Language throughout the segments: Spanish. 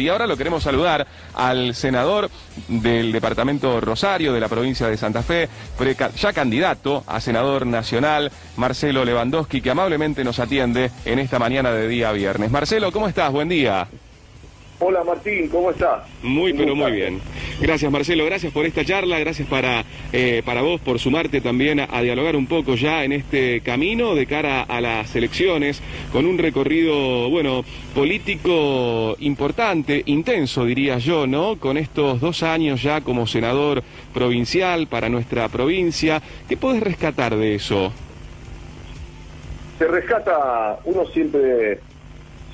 Y ahora lo queremos saludar al senador del departamento Rosario, de la provincia de Santa Fe, ya candidato a senador nacional, Marcelo Lewandowski, que amablemente nos atiende en esta mañana de día viernes. Marcelo, ¿cómo estás? Buen día. Hola Martín, ¿cómo estás? Muy, pero muy bien. Gracias Marcelo, gracias por esta charla, gracias para, eh, para vos por sumarte también a, dialogar un poco ya en este camino de cara a las elecciones, con un recorrido, bueno, político importante, intenso diría yo, ¿no? Con estos dos años ya como senador provincial para nuestra provincia. ¿Qué podés rescatar de eso? Se rescata, uno siempre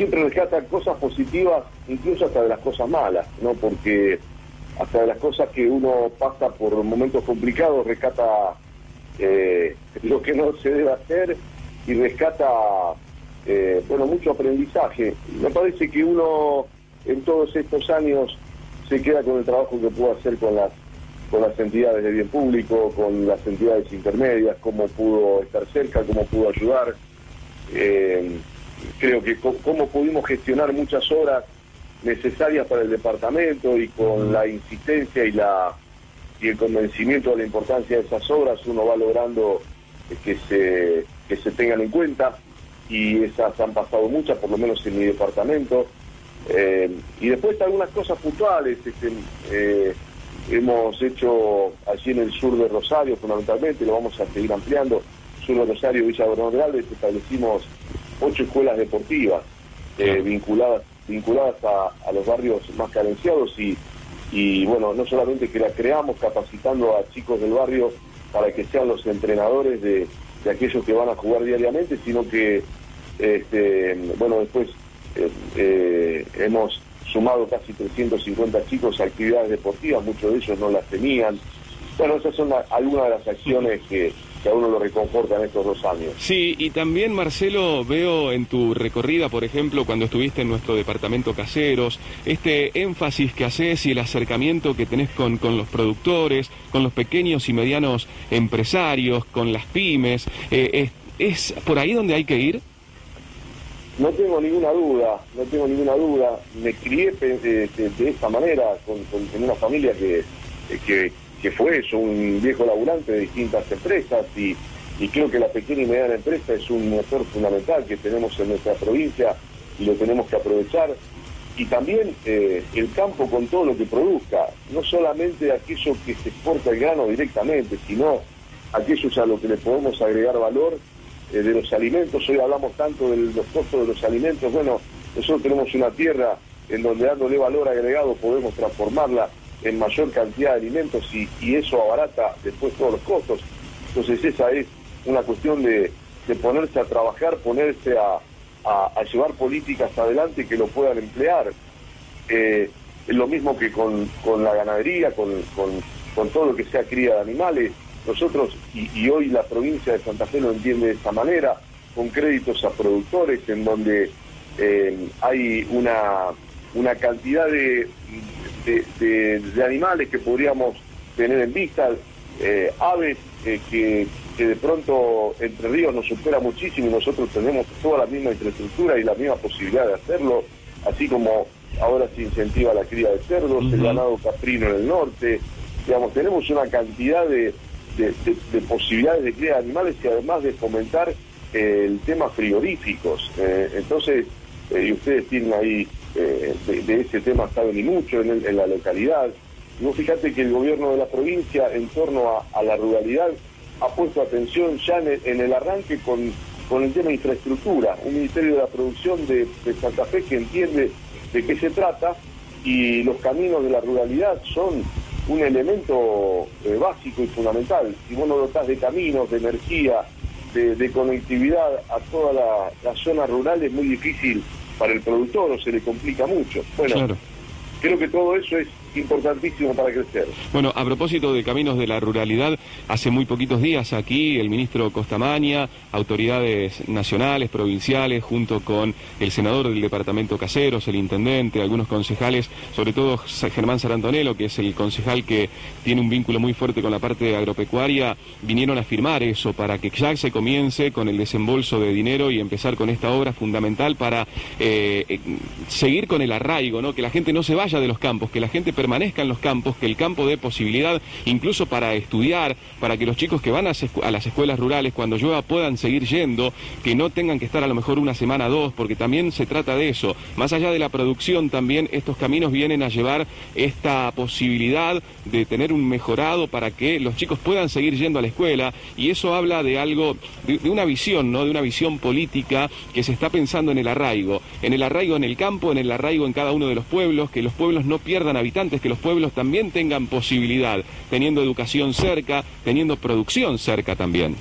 siempre rescata cosas positivas, incluso hasta de las cosas malas, ¿no? Porque hasta de las cosas que uno pasa por momentos complicados, rescata eh, lo que no se debe hacer y rescata, eh, bueno, mucho aprendizaje. Me parece que uno en todos estos años se queda con el trabajo que pudo hacer con las con las entidades de bien público, con las entidades intermedias, cómo pudo estar cerca, cómo pudo ayudar. Eh, creo que cómo pudimos gestionar muchas horas necesarias para el departamento y con la insistencia y la y el convencimiento de la importancia de esas obras uno va logrando que se que se tengan en cuenta. Y esas han pasado muchas por lo menos en mi departamento. Eh, y después algunas cosas puntuales este, eh, hemos hecho allí en el sur de Rosario fundamentalmente lo vamos a seguir ampliando. Sur de Rosario Villa Bernal establecimos ocho escuelas deportivas eh, vinculadas vinculadas a, los barrios más carenciados y, y bueno, no solamente que la creamos capacitando a chicos del barrio para que sean los entrenadores de, aquellos que van a jugar diariamente, sino que, este, bueno, después eh, eh, hemos sumado casi 350 chicos a actividades deportivas, muchos de ellos no las tenían. Bueno, esas son algunas de las acciones que, que a uno lo reconforta en estos dos años. Sí, y también Marcelo, veo en tu recorrida, por ejemplo, cuando estuviste en nuestro departamento caseros, este énfasis que haces y el acercamiento que tenés con, con los productores, con los pequeños y medianos empresarios, con las pymes, eh, es, por ahí donde hay que ir? No tengo ninguna duda, no tengo ninguna duda. Me crié de, de, esta manera, con, en una familia que, que que fue eso, un viejo laburante de distintas empresas y, creo que la pequeña y mediana empresa es un motor fundamental que tenemos en nuestra provincia y lo tenemos que aprovechar. Y también eh, el campo con todo lo que produzca, no solamente aquello que se exporta el grano directamente, sino aquellos a lo que le podemos agregar valor eh, de los alimentos. Hoy hablamos tanto de los costos de los alimentos. Bueno, nosotros tenemos una tierra en donde dándole valor agregado podemos transformarla en mayor cantidad de alimentos y, eso abarata después todos los costos. Entonces esa es una cuestión de, ponerse a trabajar, ponerse a, llevar políticas adelante que lo puedan emplear. Eh, es lo mismo que con, la ganadería, con, todo lo que sea cría de animales. Nosotros, y, hoy la provincia de Santa Fe lo entiende de esa manera, con créditos a productores en donde eh, hay una, una cantidad de, de, animales que podríamos tener en vista, eh, aves eh, que, de pronto Entre Ríos nos supera muchísimo y nosotros tenemos toda la misma infraestructura y la misma posibilidad de hacerlo, así como ahora se incentiva la cría de cerdos, el ganado caprino en el norte, digamos, tenemos una cantidad de, de, posibilidades de cría de animales y además de fomentar eh, el tema frigoríficos. entonces, y ustedes tienen ahí eh, de, ese tema saben y mucho en, la localidad. Vos fíjate que el gobierno de la provincia en torno a, la ruralidad ha puesto atención ya en el, arranque con, con, el tema de infraestructura, un Ministerio de la Producción de, Santa Fe que entiende de qué se trata y los caminos de la ruralidad son un elemento eh, básico y fundamental. Si vos no dotás de caminos, de energía, de, conectividad a toda la zona rural es muy difícil para el productor o se le complica mucho. Bueno, creo que todo eso es importantísimo para crecer. Bueno, a propósito de caminos de la ruralidad, hace muy poquitos días aquí el ministro Costamaña, autoridades nacionales, provinciales, junto con el senador del departamento Caseros, el intendente, algunos concejales, sobre todo Germán Sarantonelo, que es el concejal que tiene un vínculo muy fuerte con la parte agropecuaria, vinieron a firmar eso para que ya se comience con el desembolso de dinero y empezar con esta obra fundamental para eh, eh, seguir con el arraigo, ¿no? que la gente no se vaya de los campos, que la gente permanezca en los campos, que el campo dé posibilidad incluso para estudiar, para que los chicos que van a, las escuelas rurales cuando llueva puedan seguir yendo, que no tengan que estar a lo mejor una semana o dos, porque también se trata de eso. Más allá de la producción, también estos caminos vienen a llevar esta posibilidad de tener un mejorado para que los chicos puedan seguir yendo a la escuela y eso habla de algo, de, de una visión, ¿no? De una visión política que se está pensando en el arraigo, en el arraigo en el campo, en el arraigo en cada uno de los pueblos, que los pueblos no pierdan habitantes que los pueblos también tengan posibilidad, teniendo educación cerca, teniendo producción cerca también.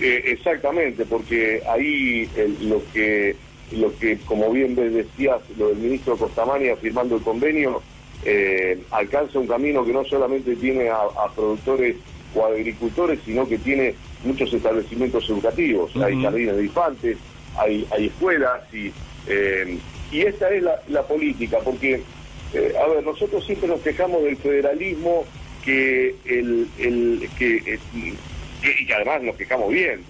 Eh, exactamente, porque ahí lo que lo que, como bien decías, lo del ministro Costamania firmando el convenio, eh, alcanza un camino que no solamente tiene a, productores o agricultores, sino que tiene muchos establecimientos educativos. Hay jardines de infantes, hay, hay escuelas y, eh, y esta es la, la política, porque eh, a ver, nosotros siempre nos quejamos del federalismo que el, el que, eh, y además nos quejamos bien,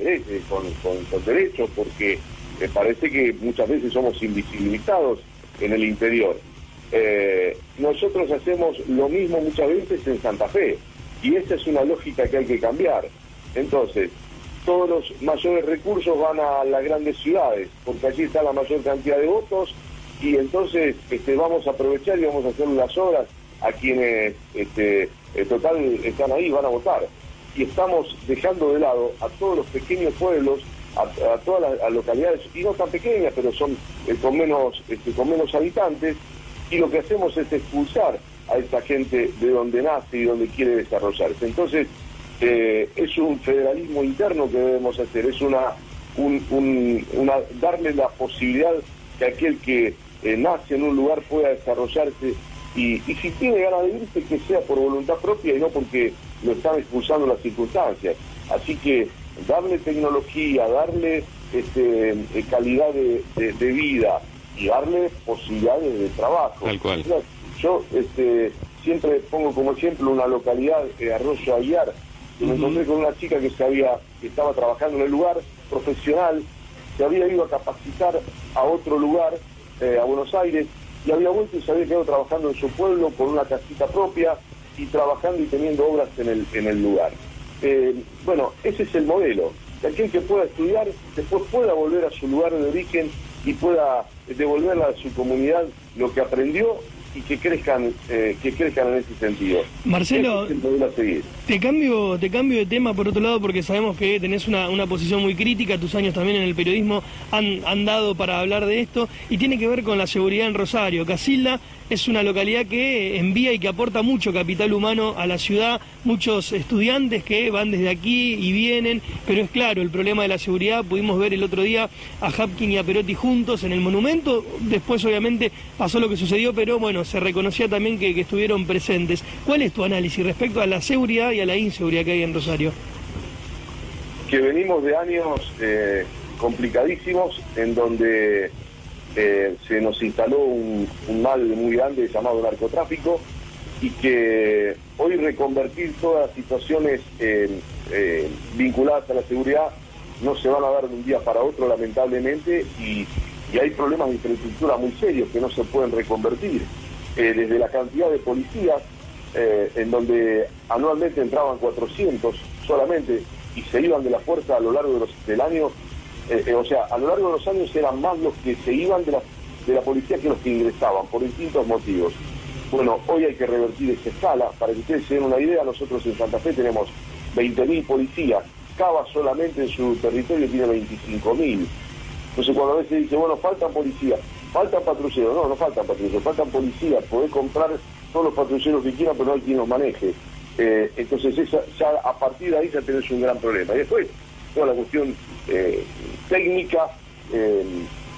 con, con, derechos, porque me parece que muchas veces somos invisibilizados en el interior. Eh, nosotros hacemos lo mismo muchas veces en Santa Fe, y esta es una lógica que hay que cambiar. Entonces, todos los mayores recursos van a las grandes ciudades, porque allí está la mayor cantidad de votos y entonces este, vamos a aprovechar y vamos a hacer unas obras a quienes este, en total están ahí, van a votar. Y estamos dejando de lado a todos los pequeños pueblos, a, todas las localidades, y no tan pequeñas, pero son eh, con, menos, este, con menos habitantes, y lo que hacemos es expulsar a esta gente de donde nace y donde quiere desarrollarse. Entonces, eh, es un federalismo interno que debemos hacer, es una, una darle la posibilidad que aquel que eh, nace en un lugar pueda desarrollarse y, si tiene ganas de irse que sea por voluntad propia y no porque lo están expulsando las circunstancias. Así que darle tecnología, darle este, eh, calidad de, vida y darle posibilidades de trabajo. Yo este, siempre pongo como ejemplo una localidad, eh, Arroyo Aguiar, y me encontré con una chica que, que estaba trabajando en el lugar profesional, se había ido a capacitar a otro lugar eh, a Buenos Aires y había vuelto y se había quedado trabajando en su pueblo con una casita propia y trabajando y teniendo obras en el, en el lugar. Eh, bueno, ese es el modelo. De aquel que pueda estudiar, después pueda volver a su lugar de origen y pueda devolverle a su comunidad lo que aprendió y que crezcan eh, que crezcan en ese sentido. Marcelo, te cambio te cambio de tema por otro lado porque sabemos que tenés una, una posición muy crítica, tus años también en el periodismo han, han dado para hablar de esto y tiene que ver con la seguridad en Rosario. Casilda es una localidad que envía y que aporta mucho capital humano a la ciudad, muchos estudiantes que van desde aquí y vienen, pero es claro, el problema de la seguridad, pudimos ver el otro día a Hapkin y a Perotti juntos en el monumento, después obviamente pasó lo que sucedió, pero bueno, se reconocía también que, estuvieron presentes. ¿Cuál es tu análisis respecto a la seguridad y a la inseguridad que hay en Rosario? Que venimos de años eh, complicadísimos en donde eh, se nos instaló un, mal muy grande llamado narcotráfico y que hoy reconvertir todas las situaciones eh, vinculadas a la seguridad no se van a dar de un día para otro lamentablemente y, hay problemas de infraestructura muy serios que no se pueden reconvertir. Eh, desde la cantidad de policías, en donde anualmente entraban 400 solamente y se iban de la fuerza a lo largo del año, eh, eh, o sea, a lo largo de los años eran más los que se iban de la, de la policía que los que ingresaban, por distintos motivos. Bueno, hoy hay que revertir esa escala. Para que ustedes se den una idea, nosotros en Santa Fe tenemos 20.000 policías. Cava solamente en su territorio tiene 25.000. Entonces cuando a veces dice, bueno, faltan policías, faltan patrulleros. No, no faltan patrulleros, faltan policías. Podés comprar todos los patrulleros que quieran, pero no hay quien los maneje. Eh, entonces ya a partir de ahí ya tenés un gran problema. Y después, toda la cuestión eh, técnica, eh,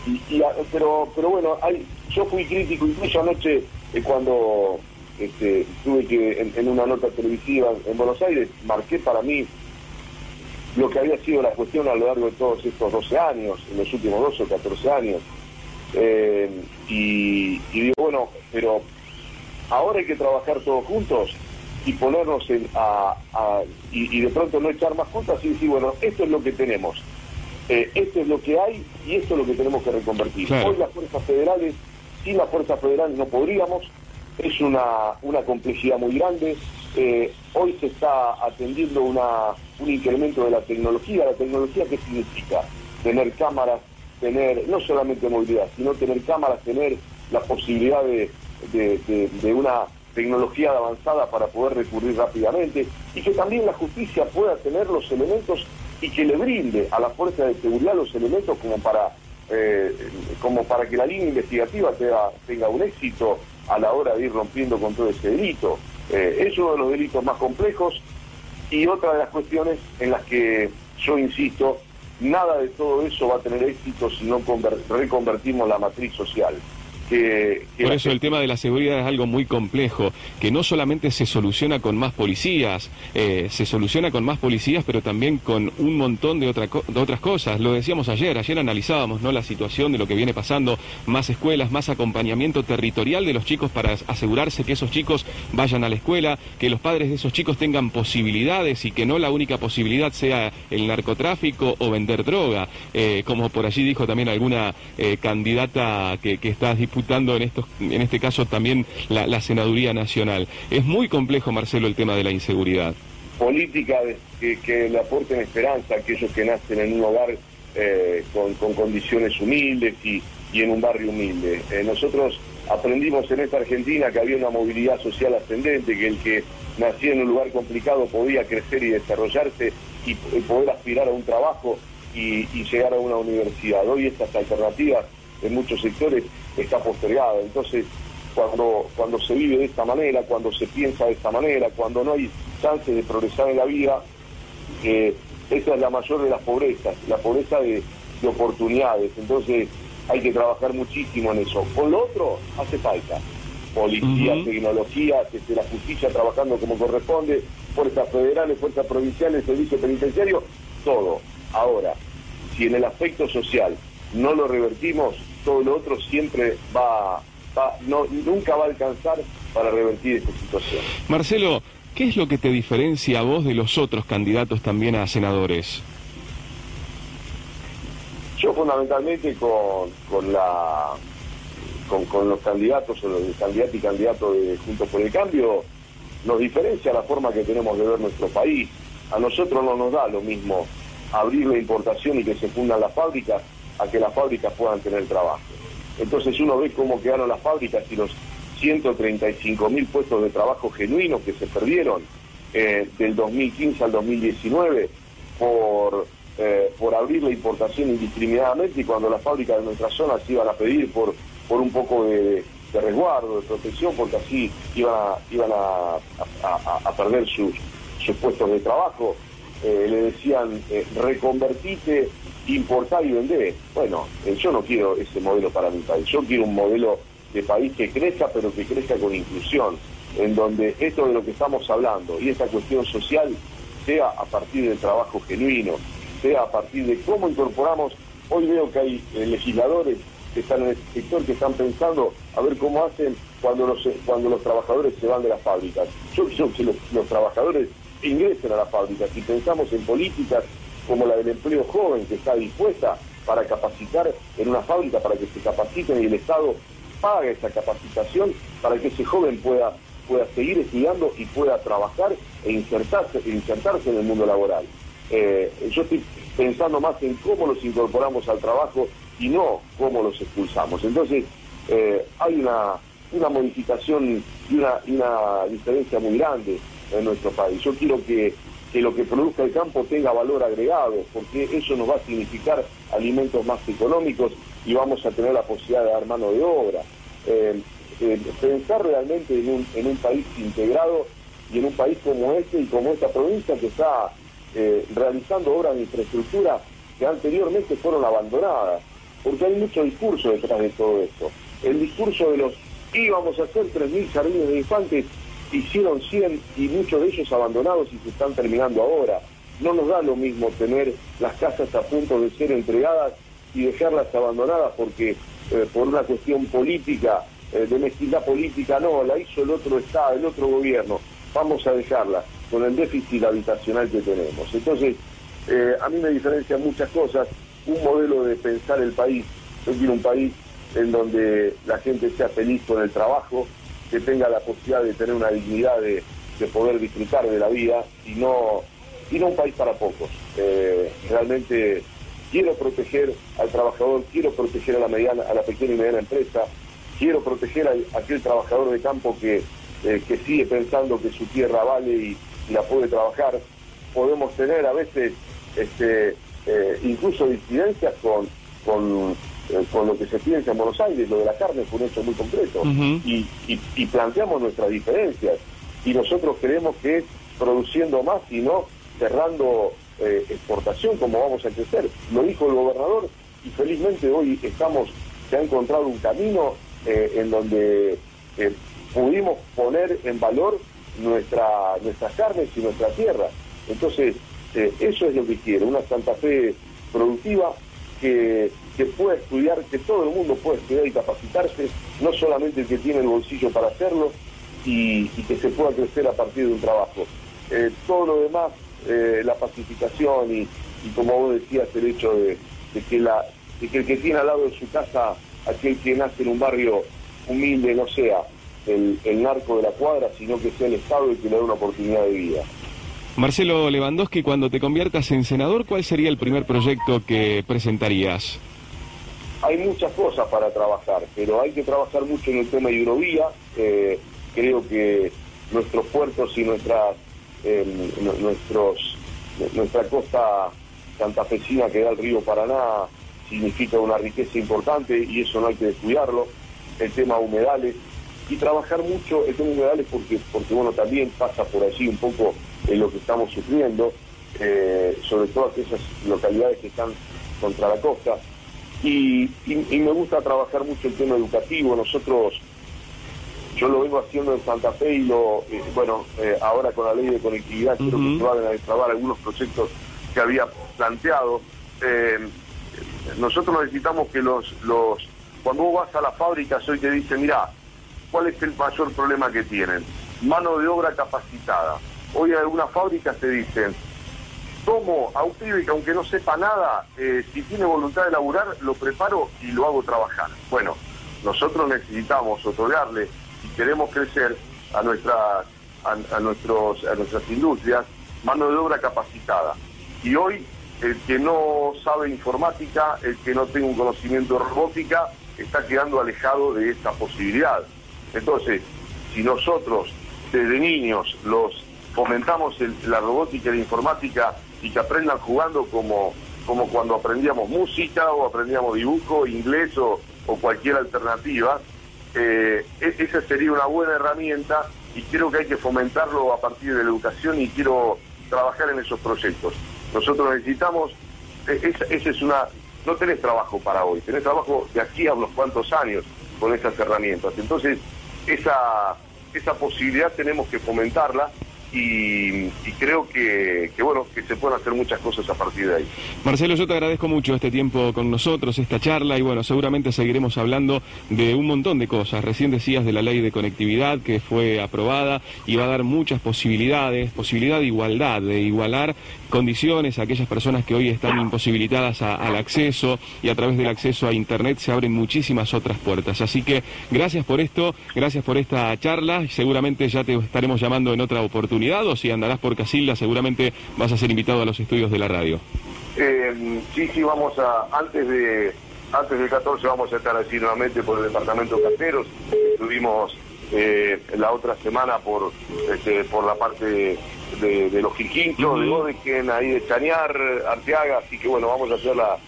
y, pero, pero bueno, hay, yo fui crítico, incluso anoche cuando este, tuve que, en, una nota televisiva en Buenos Aires, marqué para mí lo que había sido la cuestión a lo largo de todos estos 12 años, en los últimos 12 o 14 años. Eh, y, digo, bueno, pero ahora hay que trabajar todos juntos y ponernos en, a, y, de pronto no echar más juntas y decir, bueno, esto es lo que tenemos, eh, esto es lo que hay y esto es lo que tenemos que reconvertir. Hoy las fuerzas federales, sin las fuerzas federales no podríamos, es una, una complejidad muy grande. Eh, hoy se está atendiendo una, un incremento de la tecnología. ¿La tecnología qué significa? Tener cámaras, tener no solamente movilidad, sino tener cámaras, tener la posibilidad de, de, una tecnología avanzada para poder recurrir rápidamente y que también la justicia pueda tener los elementos y que le brinde a la fuerza de seguridad los elementos como para eh, como para que la línea investigativa tenga, un éxito a la hora de ir rompiendo con todo ese delito. Eh, es uno de los delitos más complejos y otra de las cuestiones en las que yo insisto, nada de todo eso va a tener éxito si no reconvertimos la matriz social. Por eso el tema de la seguridad es algo muy complejo, que no solamente se soluciona con más policías, eh, se soluciona con más policías, pero también con un montón de, de otras cosas. Lo decíamos ayer, ayer analizábamos ¿no? la situación de lo que viene pasando, más escuelas, más acompañamiento territorial de los chicos para asegurarse que esos chicos vayan a la escuela, que los padres de esos chicos tengan posibilidades y que no la única posibilidad sea el narcotráfico o vender droga, eh, como por allí dijo también alguna eh, candidata que, que está disputando en, estos, en este caso también la, Senaduría Nacional. Es muy complejo, Marcelo, el tema de la inseguridad. Política que, le aporten esperanza a aquellos que nacen en un hogar eh, con, condiciones humildes y, en un barrio humilde. Eh, nosotros aprendimos en esta Argentina que había una movilidad social ascendente, que el que nacía en un lugar complicado podía crecer y desarrollarse y, poder aspirar a un trabajo y, llegar a una universidad. Hoy estas alternativas en muchos sectores está postergada. Entonces, cuando, cuando se vive de esta manera, cuando se piensa de esta manera, cuando no hay chance de progresar en la vida, eh, esa es la mayor de las pobrezas, la pobreza de, oportunidades. Entonces, hay que trabajar muchísimo en eso. Con lo otro, hace falta policía, tecnología, desde la justicia trabajando como corresponde, fuerzas federales, fuerzas provinciales, servicio penitenciario, todo. Ahora, si en el aspecto social no lo revertimos, todo lo otro siempre va, no, nunca va a alcanzar para revertir esta situación. Marcelo, ¿qué es lo que te diferencia a vos de los otros candidatos también a senadores? Yo fundamentalmente con, con la con, los candidatos o los candidatos y candidatos de Juntos por el Cambio nos diferencia la forma que tenemos de ver nuestro país. A nosotros no nos da lo mismo abrir la importación y que se fundan las fábricas a que las fábricas puedan tener trabajo. Entonces uno ve cómo quedaron las fábricas y los 135 mil puestos de trabajo genuinos que se perdieron eh, del 2015 al 2019 por, eh, por abrir la importación indiscriminadamente y cuando las fábricas de nuestra zona se iban a pedir por, por un poco de, resguardo, de protección, porque así iban a, iban a, perder sus, sus puestos de trabajo. Eh, le decían, reconvertite importar y vender. Bueno, eh, yo no quiero ese modelo para mi país, yo quiero un modelo de país que crezca, pero que crezca con inclusión, en donde esto de lo que estamos hablando y esta cuestión social sea a partir del trabajo genuino, sea a partir de cómo incorporamos, hoy veo que hay eh, legisladores que están en el sector que están pensando a ver cómo hacen cuando los cuando los trabajadores se van de las fábricas. Yo quiero que los trabajadores ingresen a las fábricas y pensamos en políticas como la del empleo joven, que está dispuesta para capacitar en una fábrica, para que se capaciten y el Estado pague esa capacitación para que ese joven pueda, pueda seguir estudiando y pueda trabajar e insertarse, insertarse en el mundo laboral. Eh, yo estoy pensando más en cómo los incorporamos al trabajo y no cómo los expulsamos. Entonces, eh, hay una, una modificación y una, una diferencia muy grande en nuestro país. Yo quiero que que lo que produzca el campo tenga valor agregado, porque eso nos va a significar alimentos más económicos y vamos a tener la posibilidad de dar mano de obra. Eh, eh, pensar realmente en un, en un país integrado y en un país como este y como esta provincia que está eh, realizando obras de infraestructura que anteriormente fueron abandonadas, porque hay mucho discurso detrás de todo esto. El discurso de los íbamos a hacer 3.000 jardines de infantes, hicieron 100 y muchos de ellos abandonados y se están terminando ahora. No nos da lo mismo tener las casas a punto de ser entregadas y dejarlas abandonadas porque eh, por una cuestión política, eh, de mezquindad política, no, la hizo el otro Estado, el otro gobierno, vamos a dejarla con el déficit habitacional que tenemos. Entonces, eh, a mí me diferencian muchas cosas, un modelo de pensar el país, yo quiero un país en donde la gente sea feliz con el trabajo, que tenga la posibilidad de tener una dignidad de, poder disfrutar de la vida y no, y no un país para pocos. Eh, realmente quiero proteger al trabajador, quiero proteger a la mediana, a la pequeña y mediana empresa, quiero proteger a, aquel trabajador de campo que, eh, que sigue pensando que su tierra vale y, la puede trabajar. Podemos tener a veces este, eh, incluso disidencias con, con con lo que se piensa en Buenos Aires, lo de la carne fue un hecho muy concreto, y, y, planteamos nuestras diferencias, y nosotros creemos que es produciendo más y no cerrando eh, exportación como vamos a crecer. Lo dijo el gobernador, y felizmente hoy estamos, se ha encontrado un camino eh, en donde pudimos poner en valor nuestra, nuestras carnes y nuestra tierra. Entonces, eso es lo que quiero, una Santa Fe productiva que que pueda estudiar, que todo el mundo pueda estudiar y capacitarse, no solamente el que tiene el bolsillo para hacerlo, y, que se pueda crecer a partir de un trabajo. Eh, todo lo demás, eh, la pacificación y, como vos decías, el hecho de, que el que tiene al lado de su casa, aquel que nace en un barrio humilde, no sea el, narco de la cuadra, sino que sea el Estado el que le dé una oportunidad de vida. Marcelo Lewandowski, cuando te conviertas en senador, ¿cuál sería el primer proyecto que presentarías? Hay muchas cosas para trabajar, pero hay que trabajar mucho en el tema hidrovía. Eh, creo que nuestros puertos y nuestras, em, nuestra costa santafesina que da el río Paraná significa una riqueza importante y eso no hay que descuidarlo. El tema humedales y trabajar mucho el tema humedales porque, porque bueno, también pasa por allí un poco en lo que estamos sufriendo, eh, sobre todo aquellas localidades que están contra la costa. Y, me gusta trabajar mucho el tema educativo. Nosotros, yo lo vengo haciendo en Santa Fe y lo, eh, bueno, eh, ahora con la ley de conectividad quiero que se vayan a destrabar algunos proyectos que había planteado. Eh, nosotros necesitamos que los, los, cuando vos vas a la fábrica hoy te dicen, mira, ¿cuál es el mayor problema que tienen? Mano de obra capacitada. Hoy en algunas fábricas te dicen, tomo a un pibe que aunque no sepa nada, eh, si tiene voluntad de laburar, lo preparo y lo hago trabajar. Bueno, nosotros necesitamos otorgarle, y queremos crecer, a, nuestras a, nuestros, a nuestras industrias mano de obra capacitada. Y hoy, el que no sabe informática, el que no tenga un conocimiento de robótica, está quedando alejado de esta posibilidad. Entonces, si nosotros desde niños los fomentamos la robótica y la informática y que aprendan jugando como, como cuando aprendíamos música o aprendíamos dibujo, inglés o, cualquier alternativa. Eh, e-, esa sería una buena herramienta y creo que hay que fomentarlo a partir de la educación y quiero trabajar en esos proyectos. Nosotros necesitamos, e-, esa, es una, no tenés trabajo para hoy, tenés trabajo de aquí a unos cuantos años con esas herramientas. Entonces, esa, esa posibilidad tenemos que fomentarla y, creo que, bueno que se pueden hacer muchas cosas a partir de ahí. Marcelo, yo te agradezco mucho este tiempo con nosotros, esta charla y bueno, seguramente seguiremos hablando de un montón de cosas. Recién decías de la ley de conectividad que fue aprobada y va a dar muchas posibilidades, posibilidad de igualdad, de igualar condiciones aquellas personas que hoy están imposibilitadas al acceso y a través del acceso a Internet se abren muchísimas otras puertas. Así que gracias por esto, gracias por esta charla seguramente ya te estaremos llamando en otra oportunidad o si andarás por Casilda seguramente vas a ser invitado a los estudios de la radio. Eh, sí, sí, vamos a, antes de antes del 14 vamos a estar allí nuevamente por el departamento Caseros, estuvimos eh, la otra semana por este, por la parte de, los Quirquinchos, de Godeken, ahí de Chañar, Arteaga, así que bueno, vamos a hacer la,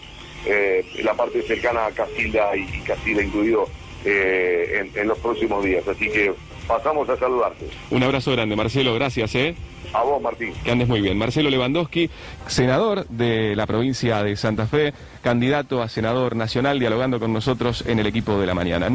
eh, la parte cercana a Casilda y, Casilda incluido eh, en, los próximos días, así que pasamos a saludarte. Un abrazo grande, Marcelo, gracias, ¿eh? A vos, Martín. Que andes muy bien. Marcelo Lewandowski, senador de la provincia de Santa Fe, candidato a senador nacional, dialogando con nosotros en el equipo de la mañana.